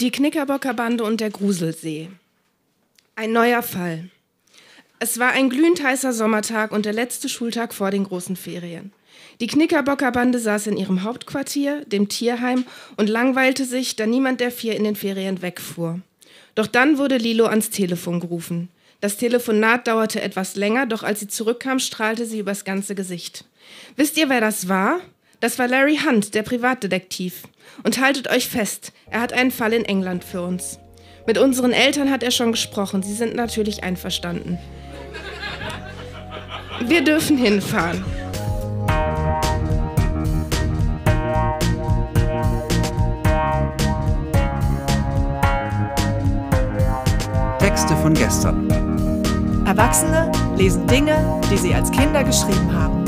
Die Knickerbockerbande und der Gruselsee. Ein neuer Fall. Es war ein glühend heißer Sommertag und der letzte Schultag vor den großen Ferien. Die Knickerbockerbande saß in ihrem Hauptquartier, dem Tierheim, und langweilte sich, da niemand der vier in den Ferien wegfuhr. Doch dann wurde Lilo ans Telefon gerufen. Das Telefonat dauerte etwas länger, doch als sie zurückkam, strahlte sie übers ganze Gesicht. Wisst ihr, wer das war? Das war Larry Hunt, der Privatdetektiv. Und haltet euch fest, er hat einen Fall in England für uns. Mit unseren Eltern hat er schon gesprochen. Sie sind natürlich einverstanden. Wir dürfen hinfahren. Texte von gestern. Erwachsene lesen Dinge, die sie als Kinder geschrieben haben.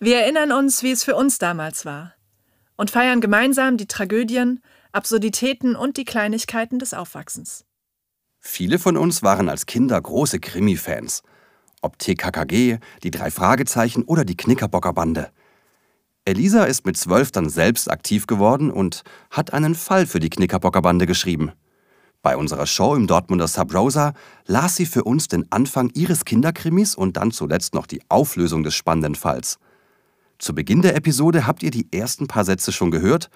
Wir erinnern uns, wie es für uns damals war und feiern gemeinsam die Tragödien, Absurditäten und die Kleinigkeiten des Aufwachsens. Viele von uns waren als Kinder große Krimi-Fans. Ob TKKG, die drei Fragezeichen oder die Knickerbockerbande. Elisa ist mit zwölf dann selbst aktiv geworden und hat einen Fall für die Knickerbockerbande geschrieben. Bei unserer Show im Dortmunder Sub Rosa las sie für uns den Anfang ihres Kinderkrimis und dann zuletzt noch die Auflösung des spannenden Falls. Zu Beginn der Episode habt ihr die ersten paar Sätze schon gehört,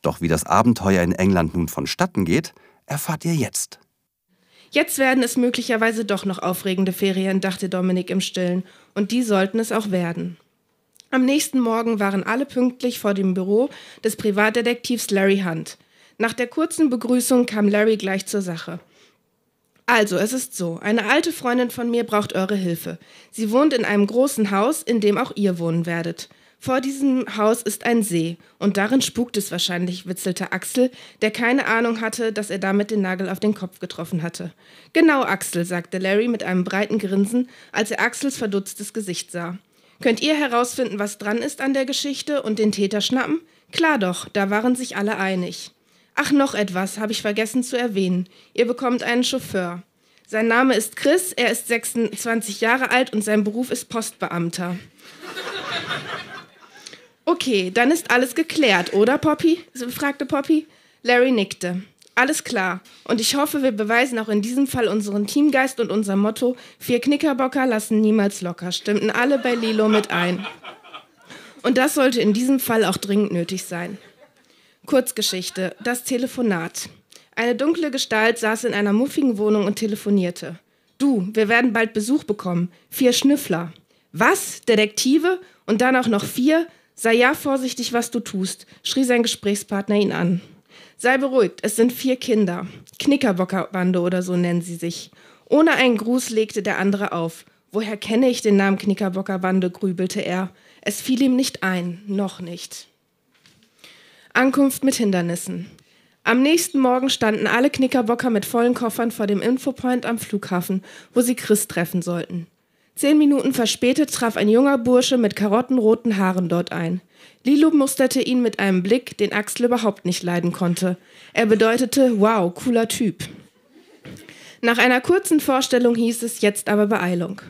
doch wie das Abenteuer in England nun vonstatten geht, erfahrt ihr jetzt. Jetzt werden es möglicherweise doch noch aufregende Ferien, dachte Dominik im Stillen, und die sollten es auch werden. Am nächsten Morgen waren alle pünktlich vor dem Büro des Privatdetektivs Larry Hunt. Nach der kurzen Begrüßung kam Larry gleich zur Sache. Also, es ist so, eine alte Freundin von mir braucht eure Hilfe. Sie wohnt in einem großen Haus, in dem auch ihr wohnen werdet. Vor diesem Haus ist ein See, und darin spukt es wahrscheinlich, witzelte Axel, der keine Ahnung hatte, dass er damit den Nagel auf den Kopf getroffen hatte. Genau, Axel, sagte Larry mit einem breiten Grinsen, als er Axels verdutztes Gesicht sah. Könnt ihr herausfinden, was dran ist an der Geschichte und den Täter schnappen? Klar doch, da waren sich alle einig. Ach, noch etwas, habe ich vergessen zu erwähnen. Ihr bekommt einen Chauffeur. Sein Name ist Chris, er ist 26 Jahre alt und sein Beruf ist Postbeamter. Okay, dann ist alles geklärt, oder, Poppy? fragte Poppy. Larry nickte. Alles klar. Und ich hoffe, wir beweisen auch in diesem Fall unseren Teamgeist und unser Motto: Vier Knickerbocker lassen niemals locker. Stimmten alle bei Lilo mit ein. Und das sollte in diesem Fall auch dringend nötig sein. Kurzgeschichte: Das Telefonat. Eine dunkle Gestalt saß in einer muffigen Wohnung und telefonierte. Du, wir werden bald Besuch bekommen. Vier Schnüffler. Was? Detektive? Und dann auch noch vier? Sei ja vorsichtig, was du tust, schrie sein Gesprächspartner ihn an. Sei beruhigt, es sind vier Kinder. Knickerbockerbande oder so nennen sie sich. Ohne einen Gruß legte der andere auf. Woher kenne ich den Namen Knickerbockerbande? grübelte er. Es fiel ihm nicht ein, noch nicht. Ankunft mit Hindernissen. Am nächsten Morgen standen alle Knickerbocker mit vollen Koffern vor dem Infopoint am Flughafen, wo sie Chris treffen sollten. Zehn Minuten verspätet traf ein junger Bursche mit karottenroten Haaren dort ein. Lilo musterte ihn mit einem Blick, den Axel überhaupt nicht leiden konnte. Er bedeutete, wow, cooler Typ. Nach einer kurzen Vorstellung hieß es jetzt aber Beeilung.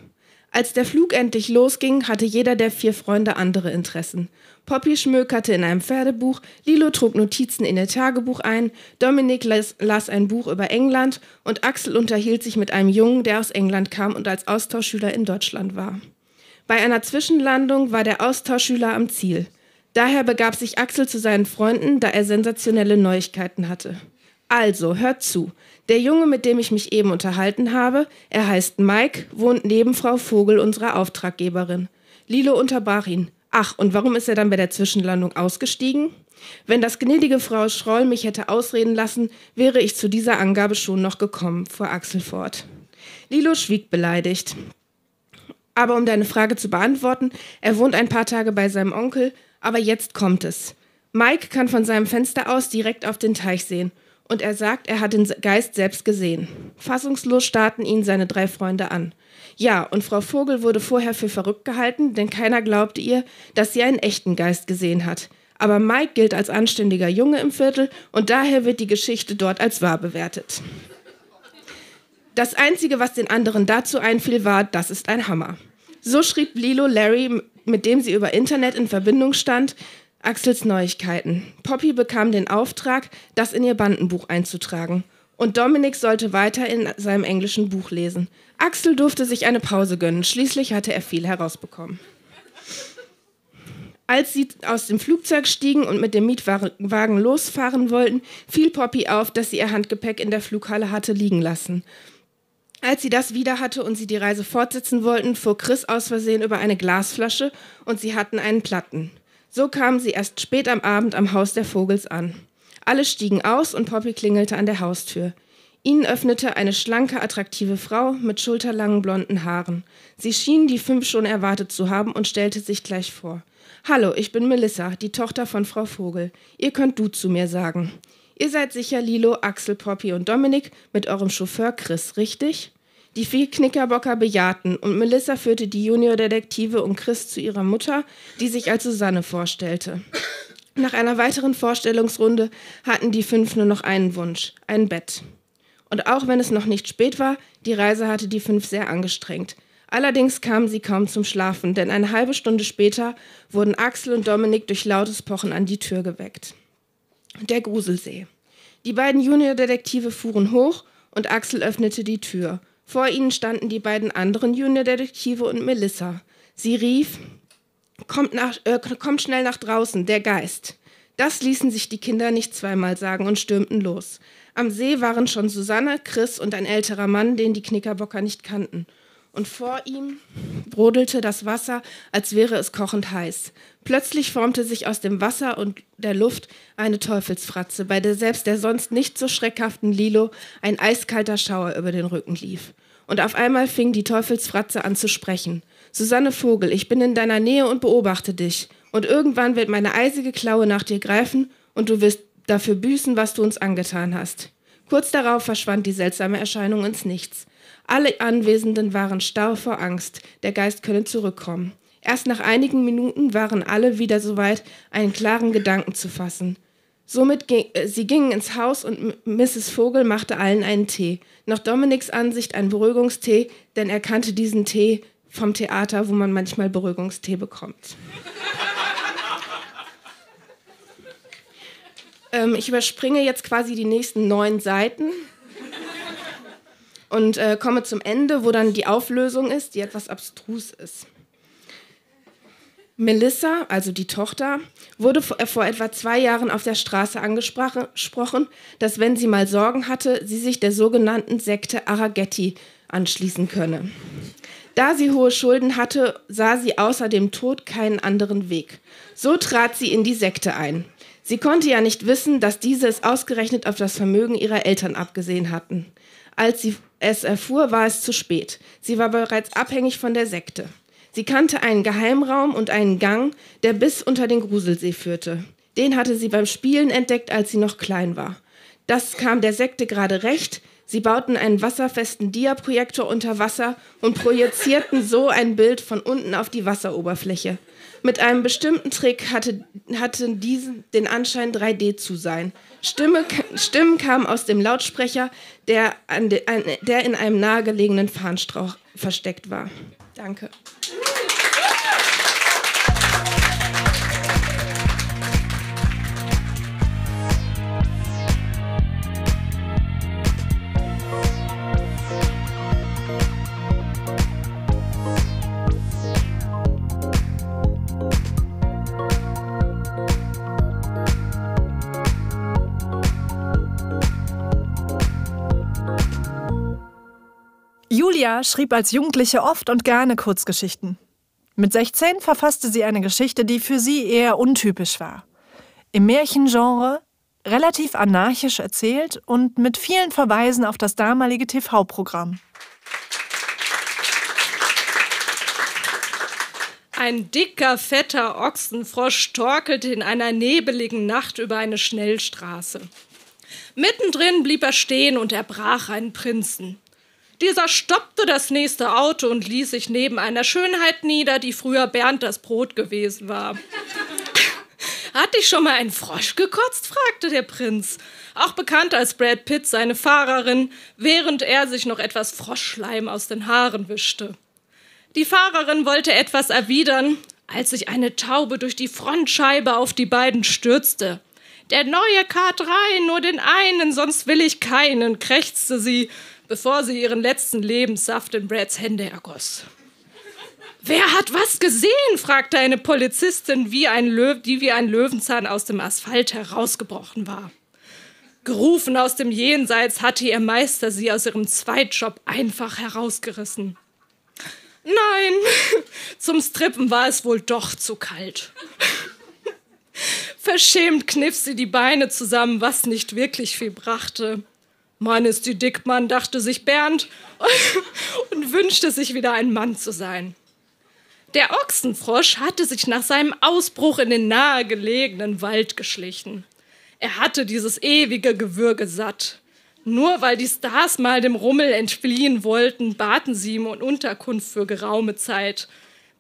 Als der Flug endlich losging, hatte jeder der vier Freunde andere Interessen. Poppy schmökerte in einem Pferdebuch, Lilo trug Notizen in ihr Tagebuch ein, Dominik las, las, ein Buch über England und Axel unterhielt sich mit einem Jungen, der aus England kam und als Austauschschüler in Deutschland war. Bei einer Zwischenlandung war der Austauschschüler am Ziel. Daher begab sich Axel zu seinen Freunden, da er sensationelle Neuigkeiten hatte. Also, hört zu. Der Junge, mit dem ich mich eben unterhalten habe, er heißt Mike, wohnt neben Frau Vogel, unserer Auftraggeberin. Lilo unterbrach ihn. Ach, und warum ist er dann bei der Zwischenlandung ausgestiegen? Wenn das gnädige Frau Schroll mich hätte ausreden lassen, wäre ich zu dieser Angabe schon noch gekommen, fuhr Axel fort. Lilo schwieg beleidigt. Aber um deine Frage zu beantworten, er wohnt ein paar Tage bei seinem Onkel, aber jetzt kommt es. Mike kann von seinem Fenster aus direkt auf den Teich sehen und er sagt, er hat den Geist selbst gesehen. Fassungslos starrten ihn seine drei Freunde an. Ja, und Frau Vogel wurde vorher für verrückt gehalten, denn keiner glaubte ihr, dass sie einen echten Geist gesehen hat. Aber Mike gilt als anständiger Junge im Viertel und daher wird die Geschichte dort als wahr bewertet. Das Einzige, was den anderen dazu einfiel, war, das ist ein Hammer. So schrieb Lilo Larry, mit dem sie über Internet in Verbindung stand, Axels Neuigkeiten. Poppy bekam den Auftrag, das in ihr Bandenbuch einzutragen. Und Dominik sollte weiter in seinem englischen Buch lesen. Axel durfte sich eine Pause gönnen. Schließlich hatte er viel herausbekommen. Als sie aus dem Flugzeug stiegen und mit dem Mietwagen losfahren wollten, fiel Poppy auf, dass sie ihr Handgepäck in der Flughalle hatte liegen lassen. Als sie das wieder hatte und sie die Reise fortsetzen wollten, fuhr Chris aus Versehen über eine Glasflasche und sie hatten einen Platten. So kamen sie erst spät am Abend am Haus der Vogels an. Alle stiegen aus und Poppy klingelte an der Haustür. Ihnen öffnete eine schlanke, attraktive Frau mit schulterlangen blonden Haaren. Sie schien die fünf schon erwartet zu haben und stellte sich gleich vor. Hallo, ich bin Melissa, die Tochter von Frau Vogel. Ihr könnt du zu mir sagen. Ihr seid sicher Lilo, Axel, Poppy und Dominik mit eurem Chauffeur Chris, richtig? Die vier Knickerbocker bejahten und Melissa führte die Juniordetektive und Chris zu ihrer Mutter, die sich als Susanne vorstellte. Nach einer weiteren Vorstellungsrunde hatten die fünf nur noch einen Wunsch, ein Bett. Und auch wenn es noch nicht spät war, die Reise hatte die fünf sehr angestrengt. Allerdings kamen sie kaum zum Schlafen, denn eine halbe Stunde später wurden Axel und Dominik durch lautes Pochen an die Tür geweckt. Der Gruselsee. Die beiden Juniordetektive fuhren hoch und Axel öffnete die Tür. Vor ihnen standen die beiden anderen Juniordetektive und Melissa. Sie rief, kommt, nach, äh, kommt schnell nach draußen, der Geist. Das ließen sich die Kinder nicht zweimal sagen und stürmten los. Am See waren schon Susanne, Chris und ein älterer Mann, den die Knickerbocker nicht kannten und vor ihm brodelte das Wasser, als wäre es kochend heiß. Plötzlich formte sich aus dem Wasser und der Luft eine Teufelsfratze, bei der selbst der sonst nicht so schreckhaften Lilo ein eiskalter Schauer über den Rücken lief. Und auf einmal fing die Teufelsfratze an zu sprechen. Susanne Vogel, ich bin in deiner Nähe und beobachte dich. Und irgendwann wird meine eisige Klaue nach dir greifen und du wirst dafür büßen, was du uns angetan hast. Kurz darauf verschwand die seltsame Erscheinung ins Nichts. Alle Anwesenden waren starr vor Angst, der Geist könne zurückkommen. Erst nach einigen Minuten waren alle wieder soweit, einen klaren Gedanken zu fassen. Somit ging, äh, sie gingen ins Haus und Mrs. Vogel machte allen einen Tee. Nach Dominiks Ansicht ein Beruhigungstee, denn er kannte diesen Tee vom Theater, wo man manchmal Beruhigungstee bekommt. Ähm, ich überspringe jetzt quasi die nächsten neun Seiten und äh, komme zum Ende, wo dann die Auflösung ist, die etwas abstrus ist. Melissa, also die Tochter, wurde äh, vor etwa zwei Jahren auf der Straße angesprochen, dass wenn sie mal Sorgen hatte, sie sich der sogenannten Sekte Araghetti anschließen könne. Da sie hohe Schulden hatte, sah sie außer dem Tod keinen anderen Weg. So trat sie in die Sekte ein. Sie konnte ja nicht wissen, dass diese es ausgerechnet auf das Vermögen ihrer Eltern abgesehen hatten. Als sie es erfuhr, war es zu spät. Sie war bereits abhängig von der Sekte. Sie kannte einen Geheimraum und einen Gang, der bis unter den Gruselsee führte. Den hatte sie beim Spielen entdeckt, als sie noch klein war. Das kam der Sekte gerade recht. Sie bauten einen wasserfesten Diaprojektor unter Wasser und projizierten so ein Bild von unten auf die Wasseroberfläche. Mit einem bestimmten Trick hatte, hatte diesen den Anschein 3D zu sein. Stimme, Stimmen kamen aus dem Lautsprecher, der, de, an, der in einem nahegelegenen Fahnenstrauch versteckt war. Danke. Schrieb als Jugendliche oft und gerne Kurzgeschichten. Mit 16 verfasste sie eine Geschichte, die für sie eher untypisch war. Im Märchengenre, relativ anarchisch erzählt und mit vielen Verweisen auf das damalige TV-Programm. Ein dicker, fetter Ochsenfrosch torkelte in einer nebeligen Nacht über eine Schnellstraße. Mittendrin blieb er stehen und erbrach einen Prinzen. Dieser stoppte das nächste Auto und ließ sich neben einer Schönheit nieder, die früher Bernd das Brot gewesen war. Hat dich schon mal ein Frosch gekotzt? fragte der Prinz, auch bekannt als Brad Pitt, seine Fahrerin, während er sich noch etwas Froschschleim aus den Haaren wischte. Die Fahrerin wollte etwas erwidern, als sich eine Taube durch die Frontscheibe auf die beiden stürzte. Der neue K3, nur den einen, sonst will ich keinen, krächzte sie, bevor sie ihren letzten Lebenssaft in Brads Hände ergoss. Wer hat was gesehen? fragte eine Polizistin, wie ein Löw die wie ein Löwenzahn aus dem Asphalt herausgebrochen war. Gerufen aus dem Jenseits hatte ihr Meister sie aus ihrem Zweitjob einfach herausgerissen. Nein, zum Strippen war es wohl doch zu kalt. Verschämt kniff sie die Beine zusammen, was nicht wirklich viel brachte. Mann ist die Dickmann, dachte sich Bernd und wünschte sich wieder ein Mann zu sein. Der Ochsenfrosch hatte sich nach seinem Ausbruch in den nahegelegenen Wald geschlichen. Er hatte dieses ewige Gewürge satt. Nur weil die Stars mal dem Rummel entfliehen wollten, baten sie ihm um Unterkunft für geraume Zeit,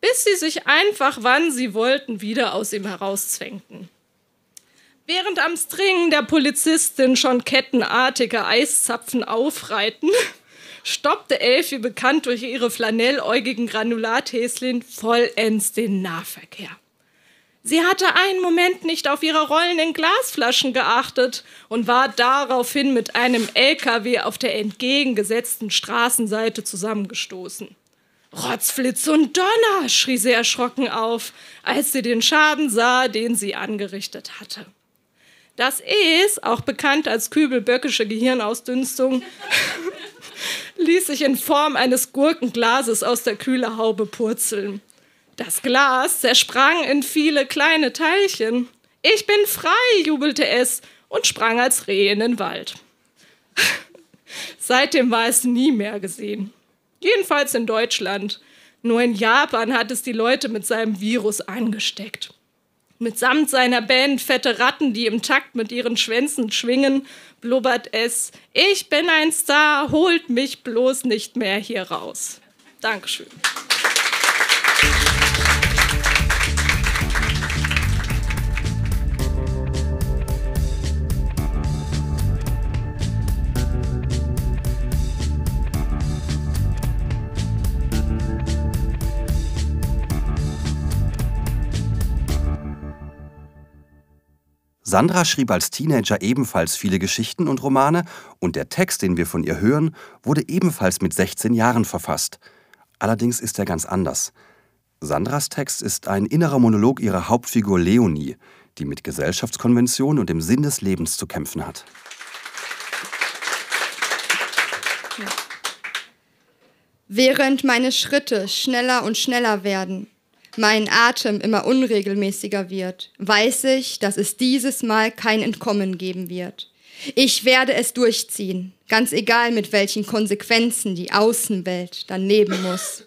bis sie sich einfach, wann sie wollten, wieder aus ihm herauszwängten. Während am String der Polizistin schon kettenartige Eiszapfen aufreiten, stoppte Elfi, bekannt durch ihre flanelläugigen Granulathäschen, vollends den Nahverkehr. Sie hatte einen Moment nicht auf ihre rollenden Glasflaschen geachtet und war daraufhin mit einem LKW auf der entgegengesetzten Straßenseite zusammengestoßen. Rotzflitz und Donner, schrie sie erschrocken auf, als sie den Schaden sah, den sie angerichtet hatte. Das ist, auch bekannt als kübelböckische Gehirnausdünstung, ließ sich in Form eines Gurkenglases aus der Kühlerhaube purzeln. Das Glas zersprang in viele kleine Teilchen. Ich bin frei, jubelte es und sprang als Reh in den Wald. Seitdem war es nie mehr gesehen. Jedenfalls in Deutschland. Nur in Japan hat es die Leute mit seinem Virus angesteckt. Mitsamt seiner Band Fette Ratten, die im Takt mit ihren Schwänzen schwingen, blubbert es: Ich bin ein Star, holt mich bloß nicht mehr hier raus. Dankeschön. Sandra schrieb als Teenager ebenfalls viele Geschichten und Romane und der Text, den wir von ihr hören, wurde ebenfalls mit 16 Jahren verfasst. Allerdings ist er ganz anders. Sandras Text ist ein innerer Monolog ihrer Hauptfigur Leonie, die mit Gesellschaftskonventionen und dem Sinn des Lebens zu kämpfen hat. Während meine Schritte schneller und schneller werden, mein Atem immer unregelmäßiger wird, weiß ich, dass es dieses Mal kein Entkommen geben wird. Ich werde es durchziehen, ganz egal mit welchen Konsequenzen die Außenwelt dann leben muss.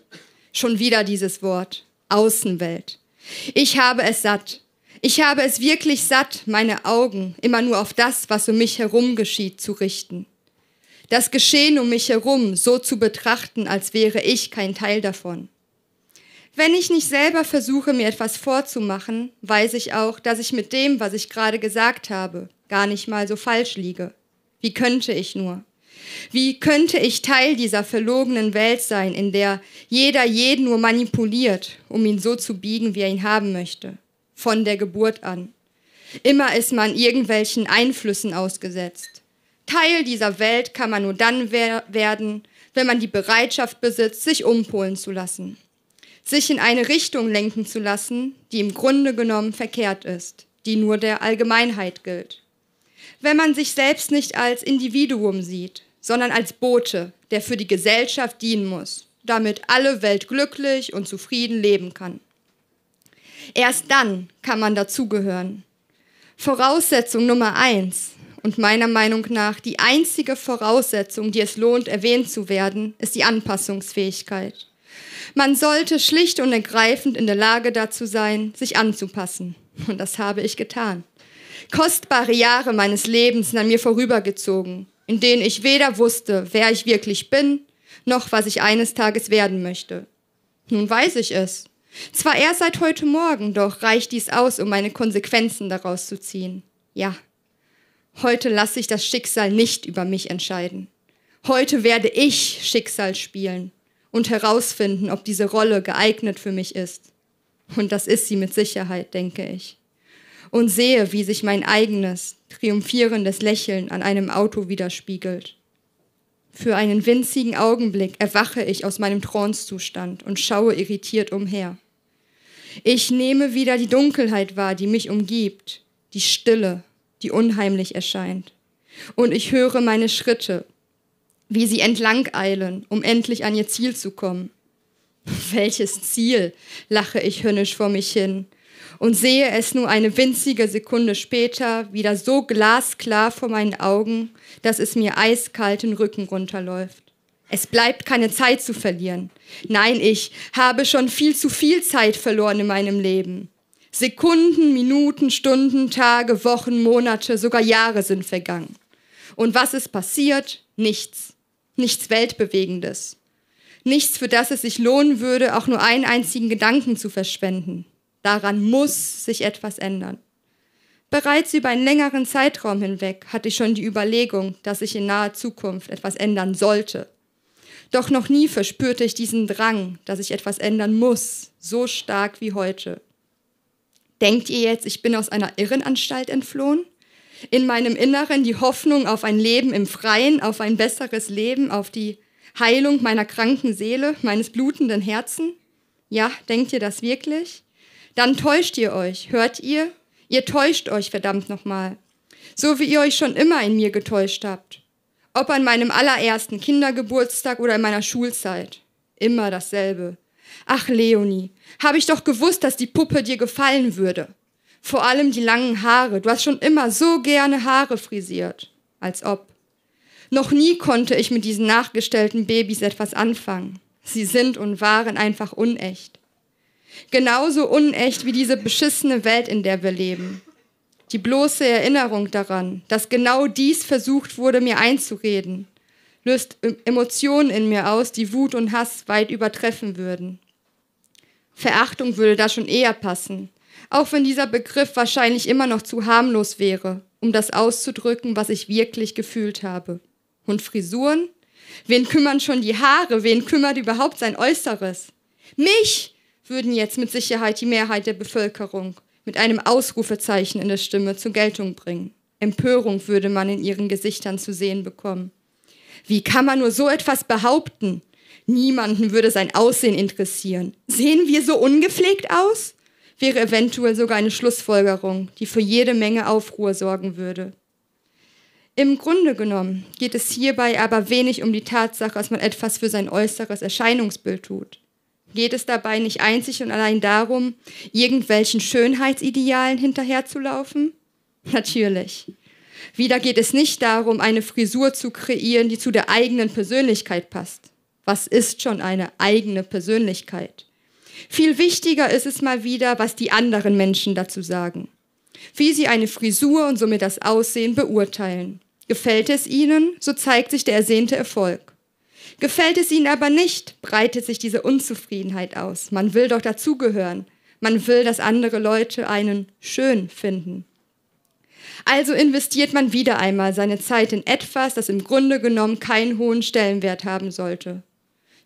Schon wieder dieses Wort, Außenwelt. Ich habe es satt. Ich habe es wirklich satt, meine Augen immer nur auf das, was um mich herum geschieht, zu richten. Das Geschehen um mich herum so zu betrachten, als wäre ich kein Teil davon. Wenn ich nicht selber versuche, mir etwas vorzumachen, weiß ich auch, dass ich mit dem, was ich gerade gesagt habe, gar nicht mal so falsch liege. Wie könnte ich nur? Wie könnte ich Teil dieser verlogenen Welt sein, in der jeder jeden nur manipuliert, um ihn so zu biegen, wie er ihn haben möchte? Von der Geburt an. Immer ist man irgendwelchen Einflüssen ausgesetzt. Teil dieser Welt kann man nur dann wer werden, wenn man die Bereitschaft besitzt, sich umpolen zu lassen sich in eine Richtung lenken zu lassen, die im Grunde genommen verkehrt ist, die nur der Allgemeinheit gilt. Wenn man sich selbst nicht als Individuum sieht, sondern als Bote, der für die Gesellschaft dienen muss, damit alle Welt glücklich und zufrieden leben kann. Erst dann kann man dazugehören. Voraussetzung Nummer eins und meiner Meinung nach die einzige Voraussetzung, die es lohnt erwähnt zu werden, ist die Anpassungsfähigkeit. Man sollte schlicht und ergreifend in der Lage dazu sein, sich anzupassen. Und das habe ich getan. Kostbare Jahre meines Lebens sind an mir vorübergezogen, in denen ich weder wusste, wer ich wirklich bin, noch was ich eines Tages werden möchte. Nun weiß ich es. Zwar erst seit heute Morgen, doch reicht dies aus, um meine Konsequenzen daraus zu ziehen. Ja, heute lasse ich das Schicksal nicht über mich entscheiden. Heute werde ich Schicksal spielen und herausfinden, ob diese Rolle geeignet für mich ist. Und das ist sie mit Sicherheit, denke ich. Und sehe, wie sich mein eigenes, triumphierendes Lächeln an einem Auto widerspiegelt. Für einen winzigen Augenblick erwache ich aus meinem Trancezustand und schaue irritiert umher. Ich nehme wieder die Dunkelheit wahr, die mich umgibt, die Stille, die unheimlich erscheint. Und ich höre meine Schritte, wie sie entlang eilen, um endlich an ihr Ziel zu kommen. Welches Ziel, lache ich hünnisch vor mich hin und sehe es nur eine winzige Sekunde später wieder so glasklar vor meinen Augen, dass es mir eiskalten Rücken runterläuft. Es bleibt keine Zeit zu verlieren. Nein, ich habe schon viel zu viel Zeit verloren in meinem Leben. Sekunden, Minuten, Stunden, Tage, Wochen, Monate, sogar Jahre sind vergangen. Und was ist passiert? Nichts. Nichts Weltbewegendes. Nichts, für das es sich lohnen würde, auch nur einen einzigen Gedanken zu verschwenden. Daran muss sich etwas ändern. Bereits über einen längeren Zeitraum hinweg hatte ich schon die Überlegung, dass sich in naher Zukunft etwas ändern sollte. Doch noch nie verspürte ich diesen Drang, dass ich etwas ändern muss, so stark wie heute. Denkt ihr jetzt, ich bin aus einer Irrenanstalt entflohen? In meinem Inneren die Hoffnung auf ein Leben im Freien, auf ein besseres Leben, auf die Heilung meiner kranken Seele, meines blutenden Herzen? Ja, denkt ihr das wirklich? Dann täuscht ihr euch, hört ihr? Ihr täuscht euch verdammt nochmal. So wie ihr euch schon immer in mir getäuscht habt. Ob an meinem allerersten Kindergeburtstag oder in meiner Schulzeit. Immer dasselbe. Ach, Leonie, habe ich doch gewusst, dass die Puppe dir gefallen würde. Vor allem die langen Haare. Du hast schon immer so gerne Haare frisiert. Als ob. Noch nie konnte ich mit diesen nachgestellten Babys etwas anfangen. Sie sind und waren einfach unecht. Genauso unecht wie diese beschissene Welt, in der wir leben. Die bloße Erinnerung daran, dass genau dies versucht wurde, mir einzureden, löst Emotionen in mir aus, die Wut und Hass weit übertreffen würden. Verachtung würde da schon eher passen, auch wenn dieser Begriff wahrscheinlich immer noch zu harmlos wäre, um das auszudrücken, was ich wirklich gefühlt habe. Und Frisuren? Wen kümmern schon die Haare? Wen kümmert überhaupt sein Äußeres? Mich würden jetzt mit Sicherheit die Mehrheit der Bevölkerung mit einem Ausrufezeichen in der Stimme zur Geltung bringen. Empörung würde man in ihren Gesichtern zu sehen bekommen. Wie kann man nur so etwas behaupten? Niemanden würde sein Aussehen interessieren. Sehen wir so ungepflegt aus? Wäre eventuell sogar eine Schlussfolgerung, die für jede Menge Aufruhr sorgen würde. Im Grunde genommen geht es hierbei aber wenig um die Tatsache, dass man etwas für sein äußeres Erscheinungsbild tut. Geht es dabei nicht einzig und allein darum, irgendwelchen Schönheitsidealen hinterherzulaufen? Natürlich. Wieder geht es nicht darum, eine Frisur zu kreieren, die zu der eigenen Persönlichkeit passt. Was ist schon eine eigene Persönlichkeit? Viel wichtiger ist es mal wieder, was die anderen Menschen dazu sagen. Wie sie eine Frisur und somit das Aussehen beurteilen. Gefällt es ihnen, so zeigt sich der ersehnte Erfolg. Gefällt es ihnen aber nicht, breitet sich diese Unzufriedenheit aus. Man will doch dazugehören. Man will, dass andere Leute einen schön finden. Also investiert man wieder einmal seine Zeit in etwas, das im Grunde genommen keinen hohen Stellenwert haben sollte.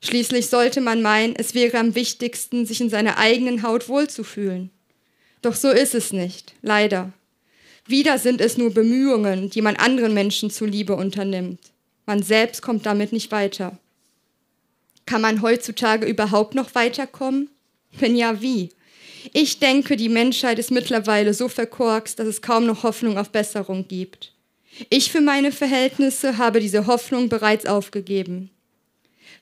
Schließlich sollte man meinen, es wäre am wichtigsten, sich in seiner eigenen Haut wohlzufühlen. Doch so ist es nicht, leider. Wieder sind es nur Bemühungen, die man anderen Menschen zuliebe unternimmt. Man selbst kommt damit nicht weiter. Kann man heutzutage überhaupt noch weiterkommen? Wenn ja, wie? Ich denke, die Menschheit ist mittlerweile so verkorkst, dass es kaum noch Hoffnung auf Besserung gibt. Ich für meine Verhältnisse habe diese Hoffnung bereits aufgegeben.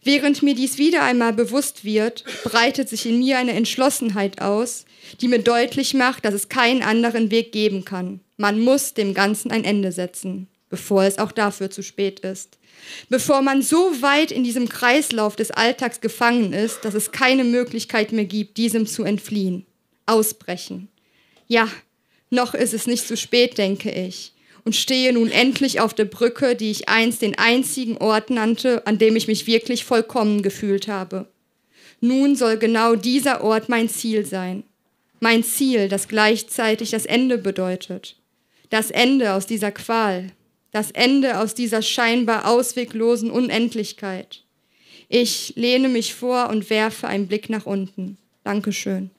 Während mir dies wieder einmal bewusst wird, breitet sich in mir eine Entschlossenheit aus, die mir deutlich macht, dass es keinen anderen Weg geben kann. Man muss dem Ganzen ein Ende setzen. bevor es auch dafür zu spät ist. Bevor man so weit in diesem Kreislauf des Alltags gefangen ist, dass es keine Möglichkeit mehr gibt, diesem zu entfliehen. Ausbrechen. Ja, noch ist es nicht zu spät, denke ich, und stehe nun endlich auf der Brücke, die ich einst den einzigen Ort nannte, an dem ich mich wirklich vollkommen gefühlt habe. Nun soll genau dieser Ort mein Ziel sein. Mein Ziel, das gleichzeitig das Ende bedeutet. Das Ende aus dieser Qual. Das Ende aus dieser scheinbar ausweglosen Unendlichkeit. Ich lehne mich vor und werfe einen Blick nach unten. Dankeschön.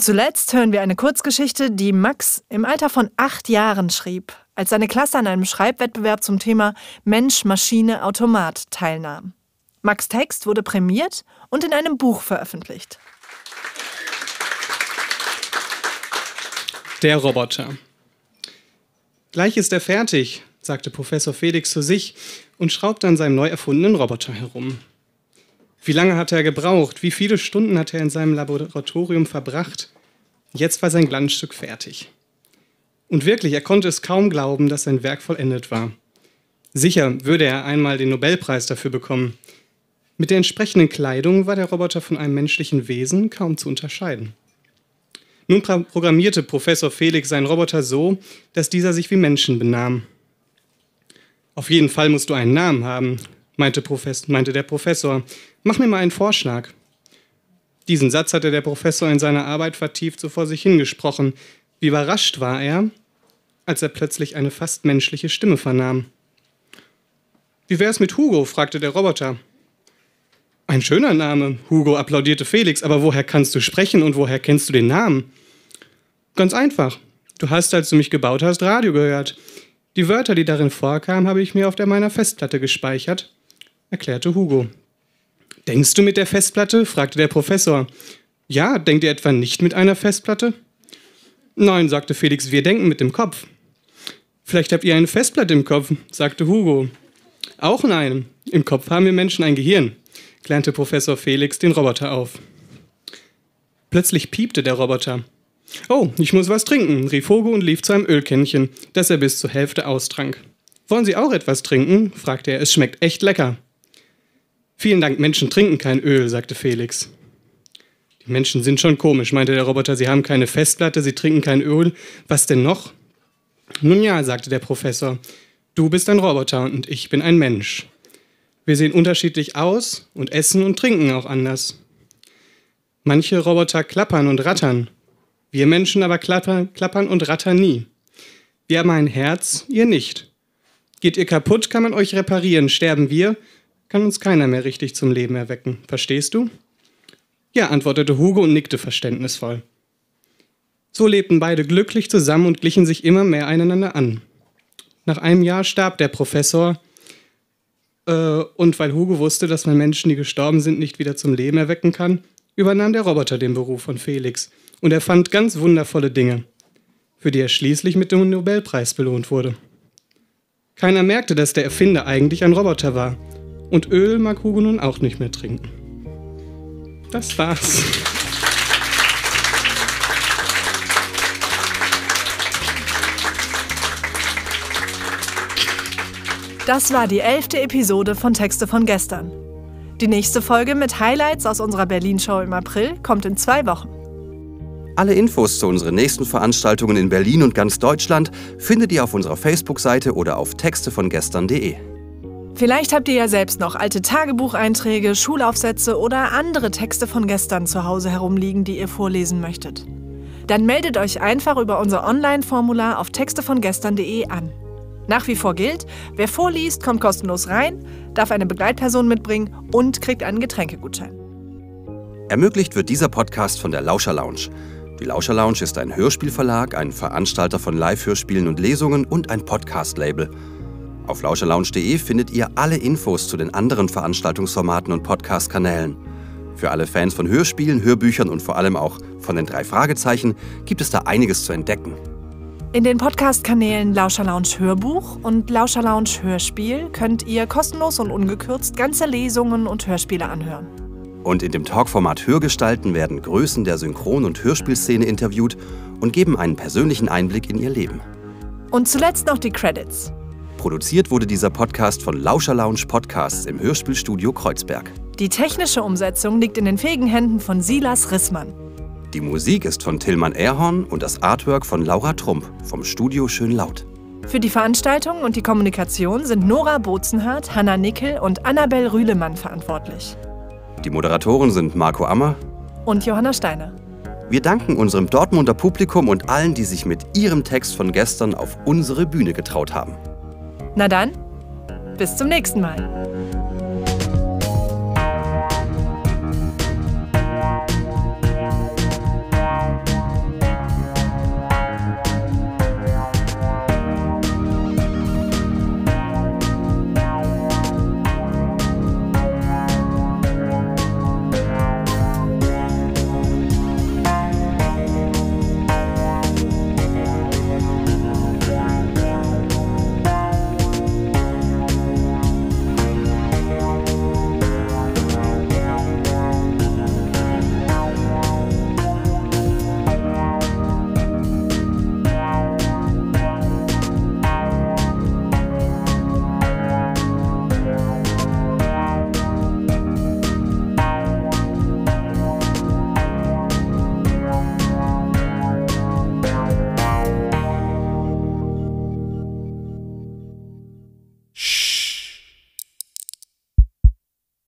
Und zuletzt hören wir eine Kurzgeschichte, die Max im Alter von acht Jahren schrieb, als seine Klasse an einem Schreibwettbewerb zum Thema Mensch, Maschine, Automat teilnahm. Max Text wurde prämiert und in einem Buch veröffentlicht. Der Roboter. Gleich ist er fertig, sagte Professor Felix zu sich und schraubte an seinem neu erfundenen Roboter herum. Wie lange hat er gebraucht? Wie viele Stunden hat er in seinem Laboratorium verbracht? Jetzt war sein Glanzstück fertig. Und wirklich, er konnte es kaum glauben, dass sein Werk vollendet war. Sicher würde er einmal den Nobelpreis dafür bekommen. Mit der entsprechenden Kleidung war der Roboter von einem menschlichen Wesen kaum zu unterscheiden. Nun programmierte Professor Felix seinen Roboter so, dass dieser sich wie Menschen benahm. Auf jeden Fall musst du einen Namen haben, meinte, meinte der Professor. Mach mir mal einen Vorschlag. Diesen Satz hatte der Professor in seiner Arbeit vertieft so vor sich hingesprochen. Wie überrascht war er, als er plötzlich eine fast menschliche Stimme vernahm. Wie wär's mit Hugo? fragte der Roboter. Ein schöner Name, Hugo, applaudierte Felix, aber woher kannst du sprechen und woher kennst du den Namen? Ganz einfach. Du hast, als du mich gebaut hast, Radio gehört. Die Wörter, die darin vorkamen, habe ich mir auf der meiner Festplatte gespeichert, erklärte Hugo. Denkst du mit der Festplatte? fragte der Professor. Ja, denkt ihr etwa nicht mit einer Festplatte? Nein, sagte Felix, wir denken mit dem Kopf. Vielleicht habt ihr eine Festplatte im Kopf, sagte Hugo. Auch nein, im Kopf haben wir Menschen ein Gehirn, klärte Professor Felix den Roboter auf. Plötzlich piepte der Roboter. Oh, ich muss was trinken, rief Hugo und lief zu einem Ölkännchen, das er bis zur Hälfte austrank. Wollen Sie auch etwas trinken? fragte er. Es schmeckt echt lecker. Vielen Dank, Menschen trinken kein Öl, sagte Felix. Die Menschen sind schon komisch, meinte der Roboter. Sie haben keine Festplatte, sie trinken kein Öl. Was denn noch? Nun ja, sagte der Professor. Du bist ein Roboter und ich bin ein Mensch. Wir sehen unterschiedlich aus und essen und trinken auch anders. Manche Roboter klappern und rattern. Wir Menschen aber klappern, klappern und rattern nie. Wir haben ein Herz, ihr nicht. Geht ihr kaputt, kann man euch reparieren. Sterben wir, kann uns keiner mehr richtig zum Leben erwecken. Verstehst du? Ja, antwortete Hugo und nickte verständnisvoll. So lebten beide glücklich zusammen und glichen sich immer mehr einander an. Nach einem Jahr starb der Professor, äh, und weil Hugo wusste, dass man Menschen, die gestorben sind, nicht wieder zum Leben erwecken kann, übernahm der Roboter den Beruf von Felix und er fand ganz wundervolle Dinge, für die er schließlich mit dem Nobelpreis belohnt wurde. Keiner merkte, dass der Erfinder eigentlich ein Roboter war und Öl mag Hugo nun auch nicht mehr trinken. Das war's. Das war die elfte Episode von Texte von gestern. Die nächste Folge mit Highlights aus unserer Berlin-Show im April kommt in zwei Wochen. Alle Infos zu unseren nächsten Veranstaltungen in Berlin und ganz Deutschland findet ihr auf unserer Facebook-Seite oder auf textevongestern.de. Vielleicht habt ihr ja selbst noch alte Tagebucheinträge, Schulaufsätze oder andere Texte von gestern zu Hause herumliegen, die ihr vorlesen möchtet. Dann meldet euch einfach über unser Online-Formular auf textevongestern.de an. Nach wie vor gilt, wer vorliest, kommt kostenlos rein, darf eine Begleitperson mitbringen und kriegt einen Getränkegutschein. Ermöglicht wird dieser Podcast von der Lauscher Lounge. Die Lauscher Lounge ist ein Hörspielverlag, ein Veranstalter von Live-Hörspielen und Lesungen und ein Podcast-Label. Auf lauscherlounge.de findet ihr alle Infos zu den anderen Veranstaltungsformaten und Podcast-Kanälen. Für alle Fans von Hörspielen, Hörbüchern und vor allem auch von den drei Fragezeichen gibt es da einiges zu entdecken. In den Podcast-Kanälen Lauscher Lounge Hörbuch und Lauscher Lounge Hörspiel könnt ihr kostenlos und ungekürzt ganze Lesungen und Hörspiele anhören. Und in dem Talkformat Hörgestalten werden Größen der Synchron- und Hörspielszene interviewt und geben einen persönlichen Einblick in ihr Leben. Und zuletzt noch die Credits. Produziert wurde dieser Podcast von Lauscher Lounge Podcasts im Hörspielstudio Kreuzberg. Die technische Umsetzung liegt in den fähigen Händen von Silas Rissmann. Die Musik ist von Tillmann Erhorn und das Artwork von Laura Trump vom Studio Schön Laut. Für die Veranstaltung und die Kommunikation sind Nora Bozenhardt, Hanna Nickel und Annabel Rühlemann verantwortlich. Die Moderatoren sind Marco Ammer Und Johanna Steiner. Wir danken unserem Dortmunder Publikum und allen, die sich mit ihrem Text von gestern auf unsere Bühne getraut haben. Na dann, bis zum nächsten Mal.